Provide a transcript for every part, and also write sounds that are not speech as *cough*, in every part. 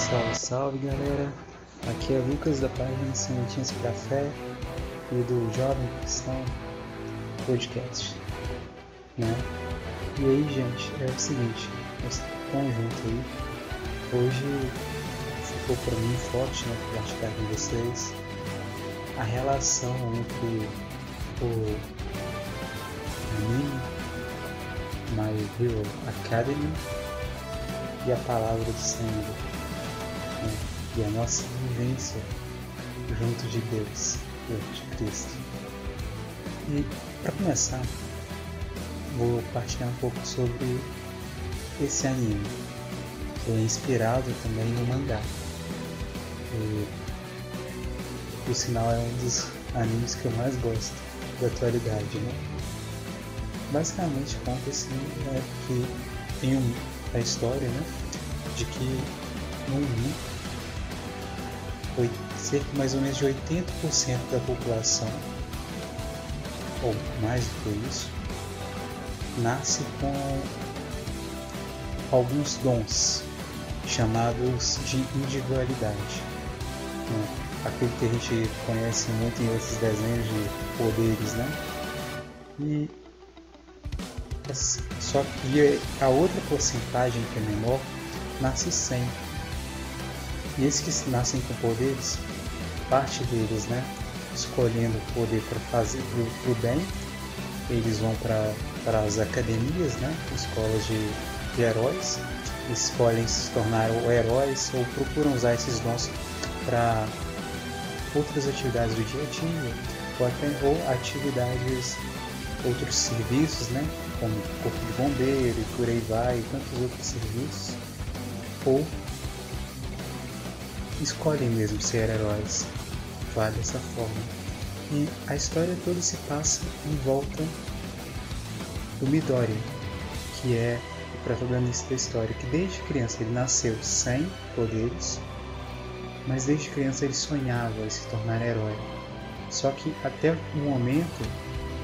Salve, salve galera! Aqui é Lucas da página Sementinhas para Fé e do Jovem Cristão Podcast. Né? E aí, gente, é o seguinte: estamos juntos aí. Hoje ficou para mim forte né, compartilhar com vocês a relação entre o anime My Hero Academy e a palavra do Senhor e a nossa vivência junto de Deus, de Cristo. E para começar, vou partilhar um pouco sobre esse anime, que é inspirado também no mangá. E, por sinal, é um dos animes que eu mais gosto da atualidade, né? Basicamente conta assim, é que em um, a história, né, de que no mundo cerca mais ou menos de 80% da população, ou mais do que isso, nasce com alguns dons chamados de individualidade. Né? Aquilo que a gente conhece muito em esses desenhos de poderes, né? E só que a outra porcentagem que é menor nasce sem. E esses que nascem com poderes, parte deles, né, escolhendo o poder para fazer o bem, eles vão para as academias, né, escolas de, de heróis, escolhem se tornar heróis ou procuram usar esses dons para outras atividades do dia a dia ou, até, ou atividades, outros serviços, né, como corpo de bombeiro e por aí vai, e tantos outros serviços, ou escolhem mesmo ser heróis. Vai dessa forma. E a história toda se passa em volta do Midori, que é o protagonista da história, que desde criança ele nasceu sem poderes, mas desde criança ele sonhava em se tornar herói. Só que até o momento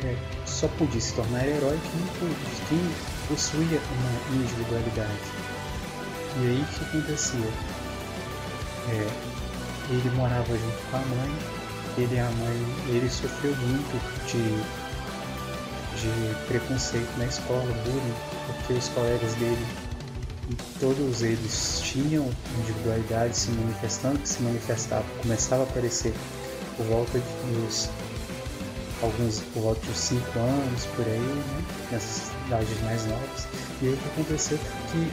é, só podia se tornar herói quem, quem possuía uma individualidade. E aí o que acontecia? É, ele morava junto com a mãe, ele a mãe, ele sofreu muito de, de preconceito na escola, bullying, porque os colegas dele, todos eles tinham individualidade se manifestando, que se manifestava, começava a aparecer por volta dos alguns por volta de 5 anos, por aí, né? nessas idades mais novas. E aí o que aconteceu que,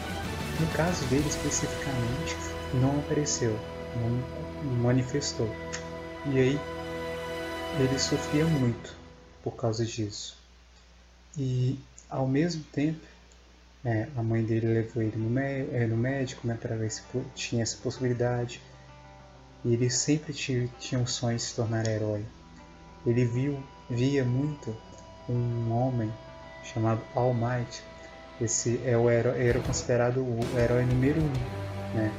no caso dele especificamente, não apareceu, não manifestou. E aí ele sofria muito por causa disso. E ao mesmo tempo, é, a mãe dele levou ele no, é, no médico né, para ver se tinha essa possibilidade. E ele sempre tinha, tinha um sonho de se tornar herói. Ele viu via muito um homem chamado All Might. Esse é o herói, era considerado o herói número um, né?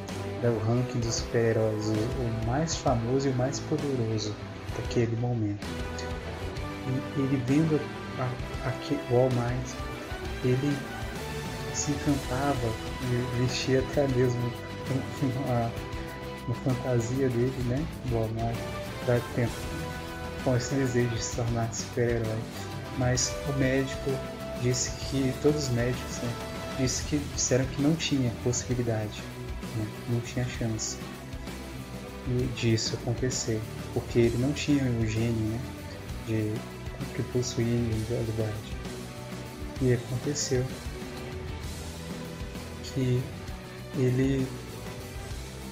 Do ranking dos super-heróis, o, o, mais famoso e o mais poderoso daquele momento. E ele vendo a, a, o All Might, ele se encantava e vestia até mesmo uma, uma fantasia dele, né? Do All Might, tentar com esse desejo de se tornar super-herói. Mas o médico disse que, todos os médicos, né, disse que, disseram que não tinha possibilidade, né, não tinha chance disso acontecer, porque ele não tinha o gênio né, de, que possuía individualidade. E aconteceu que ele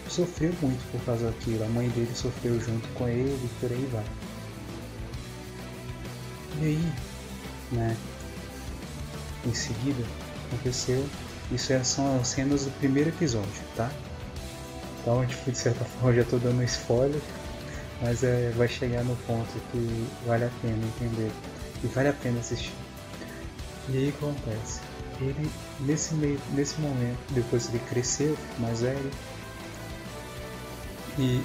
sofreu muito por causa daquilo, a mãe dele sofreu junto com ele e por aí vai. E aí, né, em seguida, aconteceu, isso é, são as cenas do primeiro episódio, tá? Então, tipo, de certa *laughs* forma, já estou dando spoiler, mas é, vai chegar no ponto que vale a pena entender e vale a pena assistir. E aí que acontece? Ele, nesse, meio, nesse momento, depois ele cresceu, mais velho, e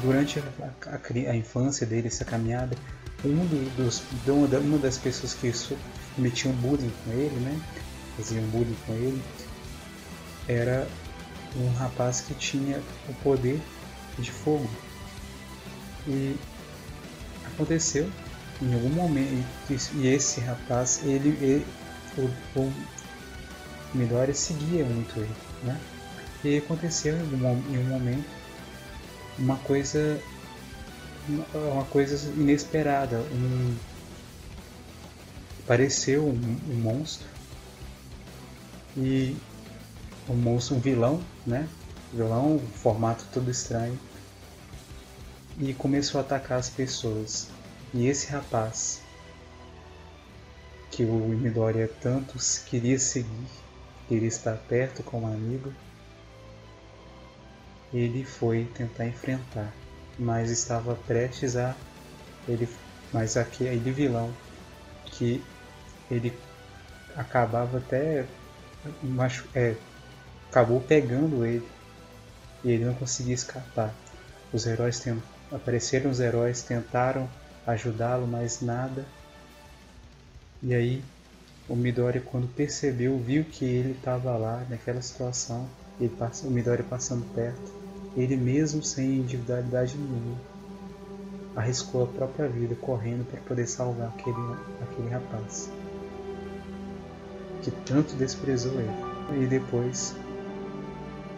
durante a, a, a infância dele, essa caminhada, um dos, uma das pessoas que cometiam bullying com ele, né? Faziam bullying com ele, era um rapaz que tinha o poder de fogo. E aconteceu em algum momento e esse rapaz ele, ele o, o Midori seguia muito ele, né? E aconteceu em um, em um momento uma coisa uma coisa inesperada, um apareceu um, um monstro e um monstro, um vilão, né? Vilão, formato todo estranho e começou a atacar as pessoas. E esse rapaz que o Midoriya tanto queria seguir, queria estar perto como amigo, ele foi tentar enfrentar, mas estava prestes a ele, mas aquele vilão que ele acabava até machu, é, acabou pegando ele e ele não conseguia escapar. Os heróis tem, apareceram os heróis, tentaram ajudá-lo, mas nada. E aí o Midori quando percebeu, viu que ele estava lá naquela situação, ele passa, o Midori passando perto, ele mesmo sem individualidade nenhuma, arriscou a própria vida correndo para poder salvar aquele, aquele rapaz que tanto desprezou ele. E depois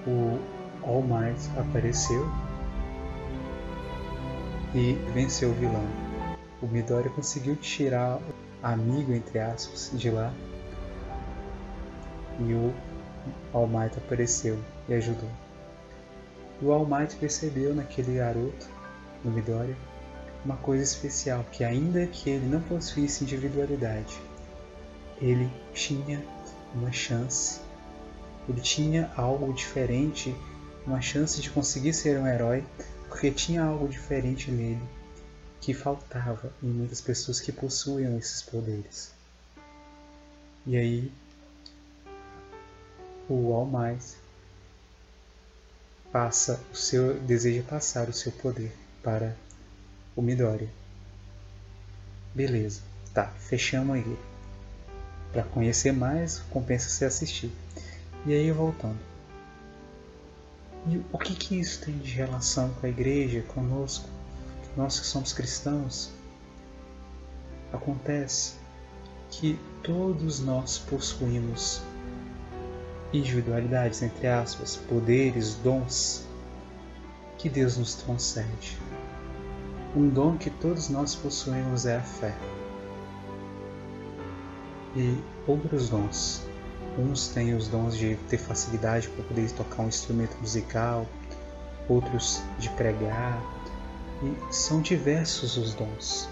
o All Might apareceu e venceu o vilão. O Midori conseguiu tirar o amigo, entre aspas, de lá e o All Might apareceu e ajudou. E o All Might percebeu naquele garoto, no Midori, uma coisa especial, que ainda que ele não possuísse individualidade, ele tinha uma chance, ele tinha algo diferente, uma chance de conseguir ser um herói, porque tinha algo diferente nele que faltava em muitas pessoas que possuíam esses poderes. E aí, o All Might passa o seu deseja passar o seu poder para o Midori. Beleza, tá, fechamos aí. Para conhecer mais, compensa se assistir. E aí voltando. E o que, que isso tem de relação com a igreja, conosco, nós que somos cristãos? Acontece que todos nós possuímos individualidades, entre aspas, poderes, dons que Deus nos concede. Um dom que todos nós possuímos é a fé e outros dons. Uns têm os dons de ter facilidade para poder tocar um instrumento musical, outros de pregar, e são diversos os dons.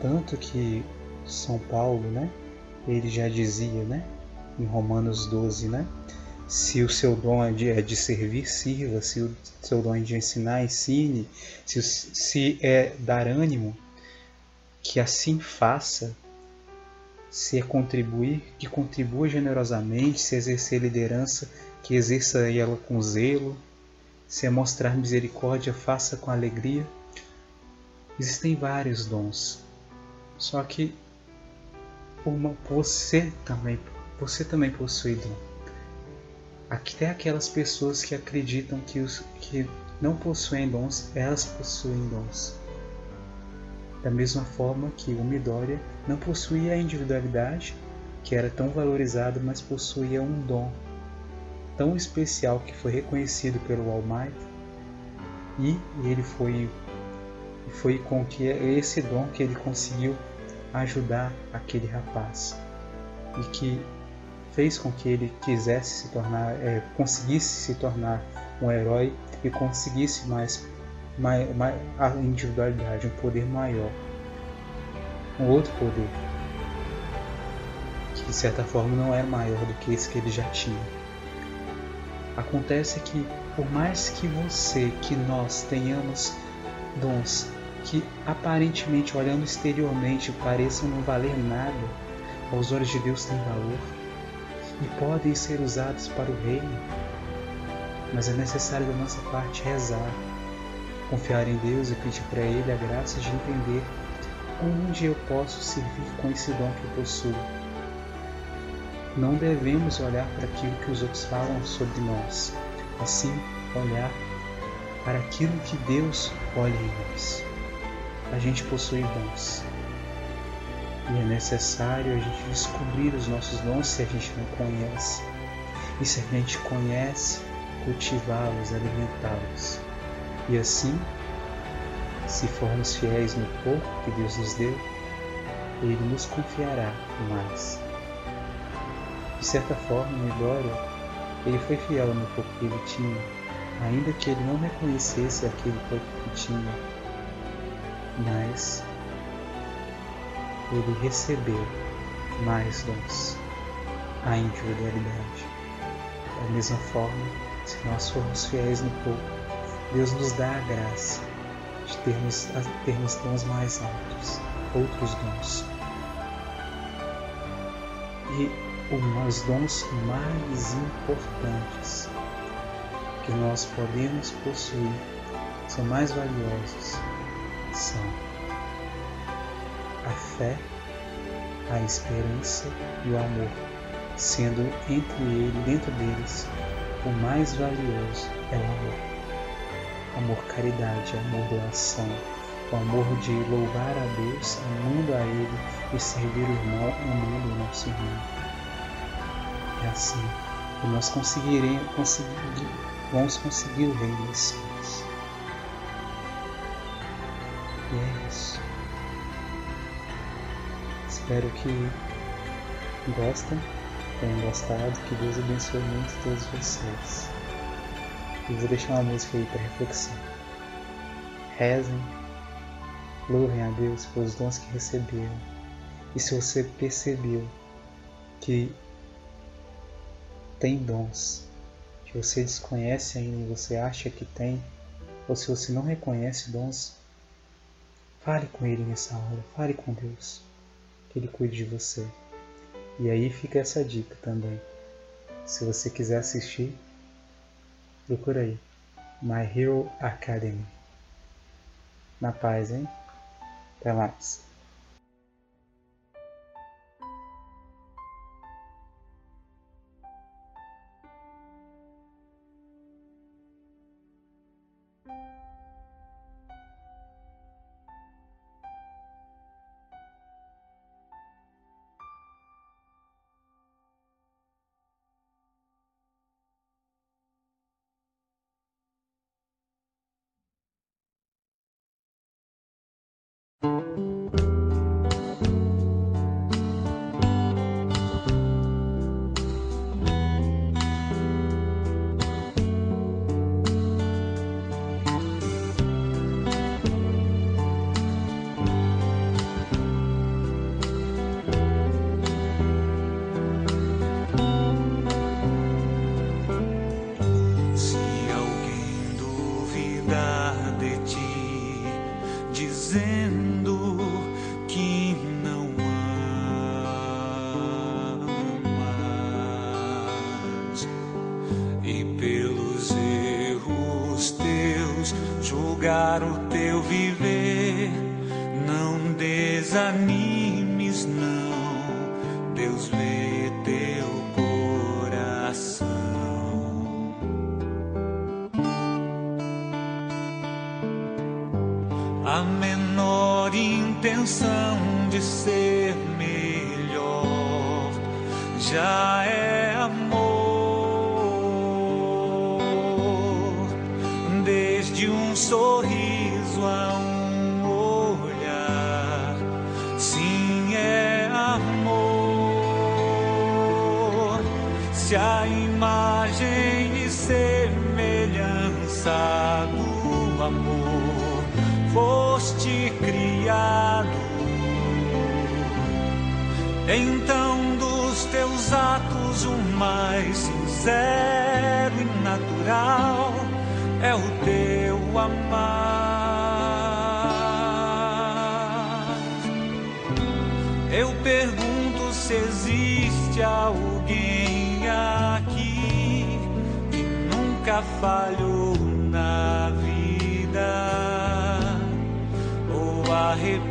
Tanto que São Paulo, né, ele já dizia, né, em Romanos 12, né, se o seu dom é de, é de servir, sirva, se o seu dom é de ensinar, ensine, se, se é dar ânimo, que assim faça, se é contribuir, que contribua generosamente, se exercer liderança, que exerça ela com zelo, se é mostrar misericórdia, faça com alegria. Existem vários dons. Só que uma, você também você também possui dom. Até aquelas pessoas que acreditam que, os, que não possuem dons, elas possuem dons. Da mesma forma que o Midoriya não possuía a individualidade, que era tão valorizada, mas possuía um dom tão especial que foi reconhecido pelo All Might, e ele foi foi com que esse dom que ele conseguiu ajudar aquele rapaz. E que fez com que ele quisesse se tornar, é, conseguisse se tornar um herói e conseguisse mais a individualidade, um poder maior, um outro poder, que de certa forma não é maior do que esse que ele já tinha. Acontece que, por mais que você, que nós tenhamos dons que aparentemente, olhando exteriormente, pareçam não valer nada, aos olhos de Deus têm valor e podem ser usados para o reino, mas é necessário da nossa parte rezar confiar em Deus e pedir para Ele a graça de entender onde eu posso servir com esse dom que eu possuo. Não devemos olhar para aquilo que os outros falam sobre nós, assim olhar para aquilo que Deus olha em nós. A gente possui dons. E é necessário a gente descobrir os nossos dons se a gente não conhece. E se a gente conhece, cultivá-los, alimentá-los. E assim, se formos fiéis no pouco que Deus nos deu, Ele nos confiará mais. De certa forma, Midório, ele foi fiel no pouco que ele tinha, ainda que ele não reconhecesse aquele pouco que tinha, mas ele recebeu mais dons, a individualidade. Da mesma forma, se nós formos fiéis no pouco, Deus nos dá a graça de termos, termos dons mais altos, outros dons. E os dons mais importantes que nós podemos possuir são mais valiosos são a fé, a esperança e o amor, sendo entre ele, dentro deles, o mais valioso é o amor. Amor caridade, amor doação, o amor de louvar a Deus, amando a Ele e servir o irmão, amando o nosso irmão. É assim que nós conseguiremos, conseguir, vamos conseguir o reino dos céus. E é isso. Espero que gostem, tenham gostado, que Deus abençoe muito todos vocês. E vou deixar uma música aí para reflexão. Rezem, louvem a Deus pelos dons que receberam. E se você percebeu que tem dons que você desconhece ainda e você acha que tem, ou se você não reconhece dons, fale com Ele nessa hora, fale com Deus que Ele cuide de você. E aí fica essa dica também. Se você quiser assistir, procura aí. My Hero Academy. Na paz, hein? Até mais. Intenção de ser melhor já é amor. Desde um sorriso a um olhar, sim, é amor. Se a imagem e semelhança então dos teus atos o mais sincero e natural é o teu amar. Eu pergunto se existe alguém aqui que nunca falhou na vida ou arrependido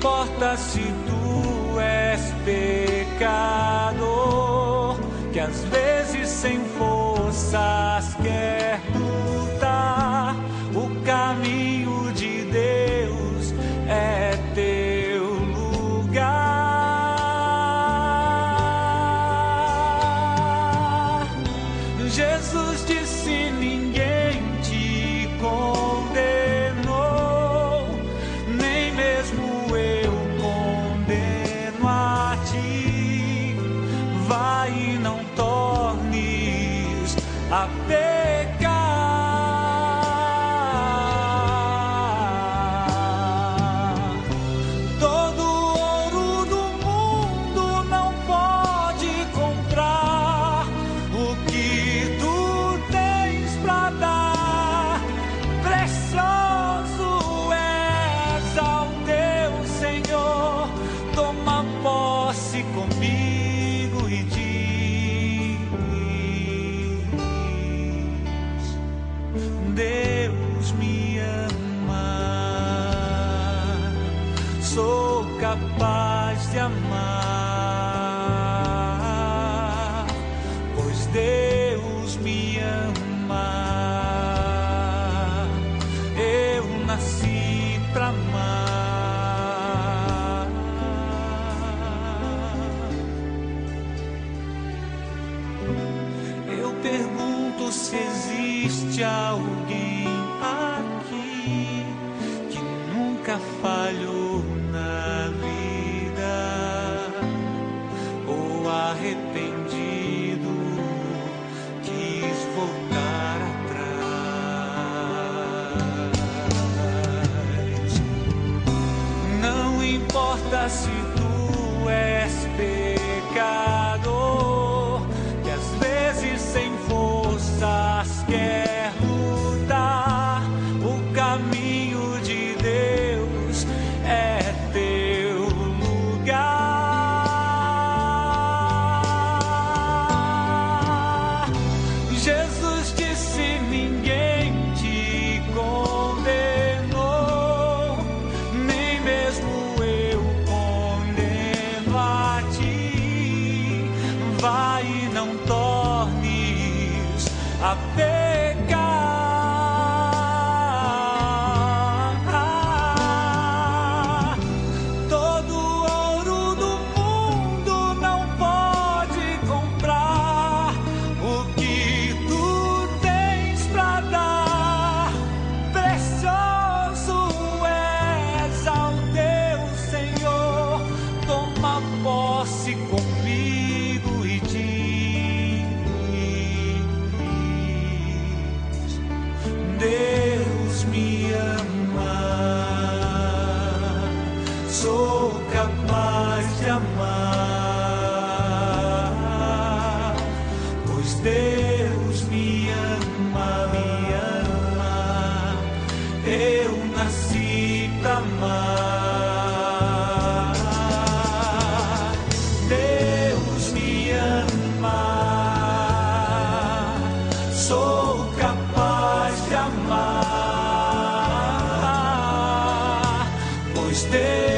importa se tu és pecador, que às vezes sem forças quer. capaz de amar. se tu és pecador, que às vezes sem forças quer lutar, o caminho de Deus é teu lugar. Jesus disse: ninguém te condenou, nem mesmo a. os.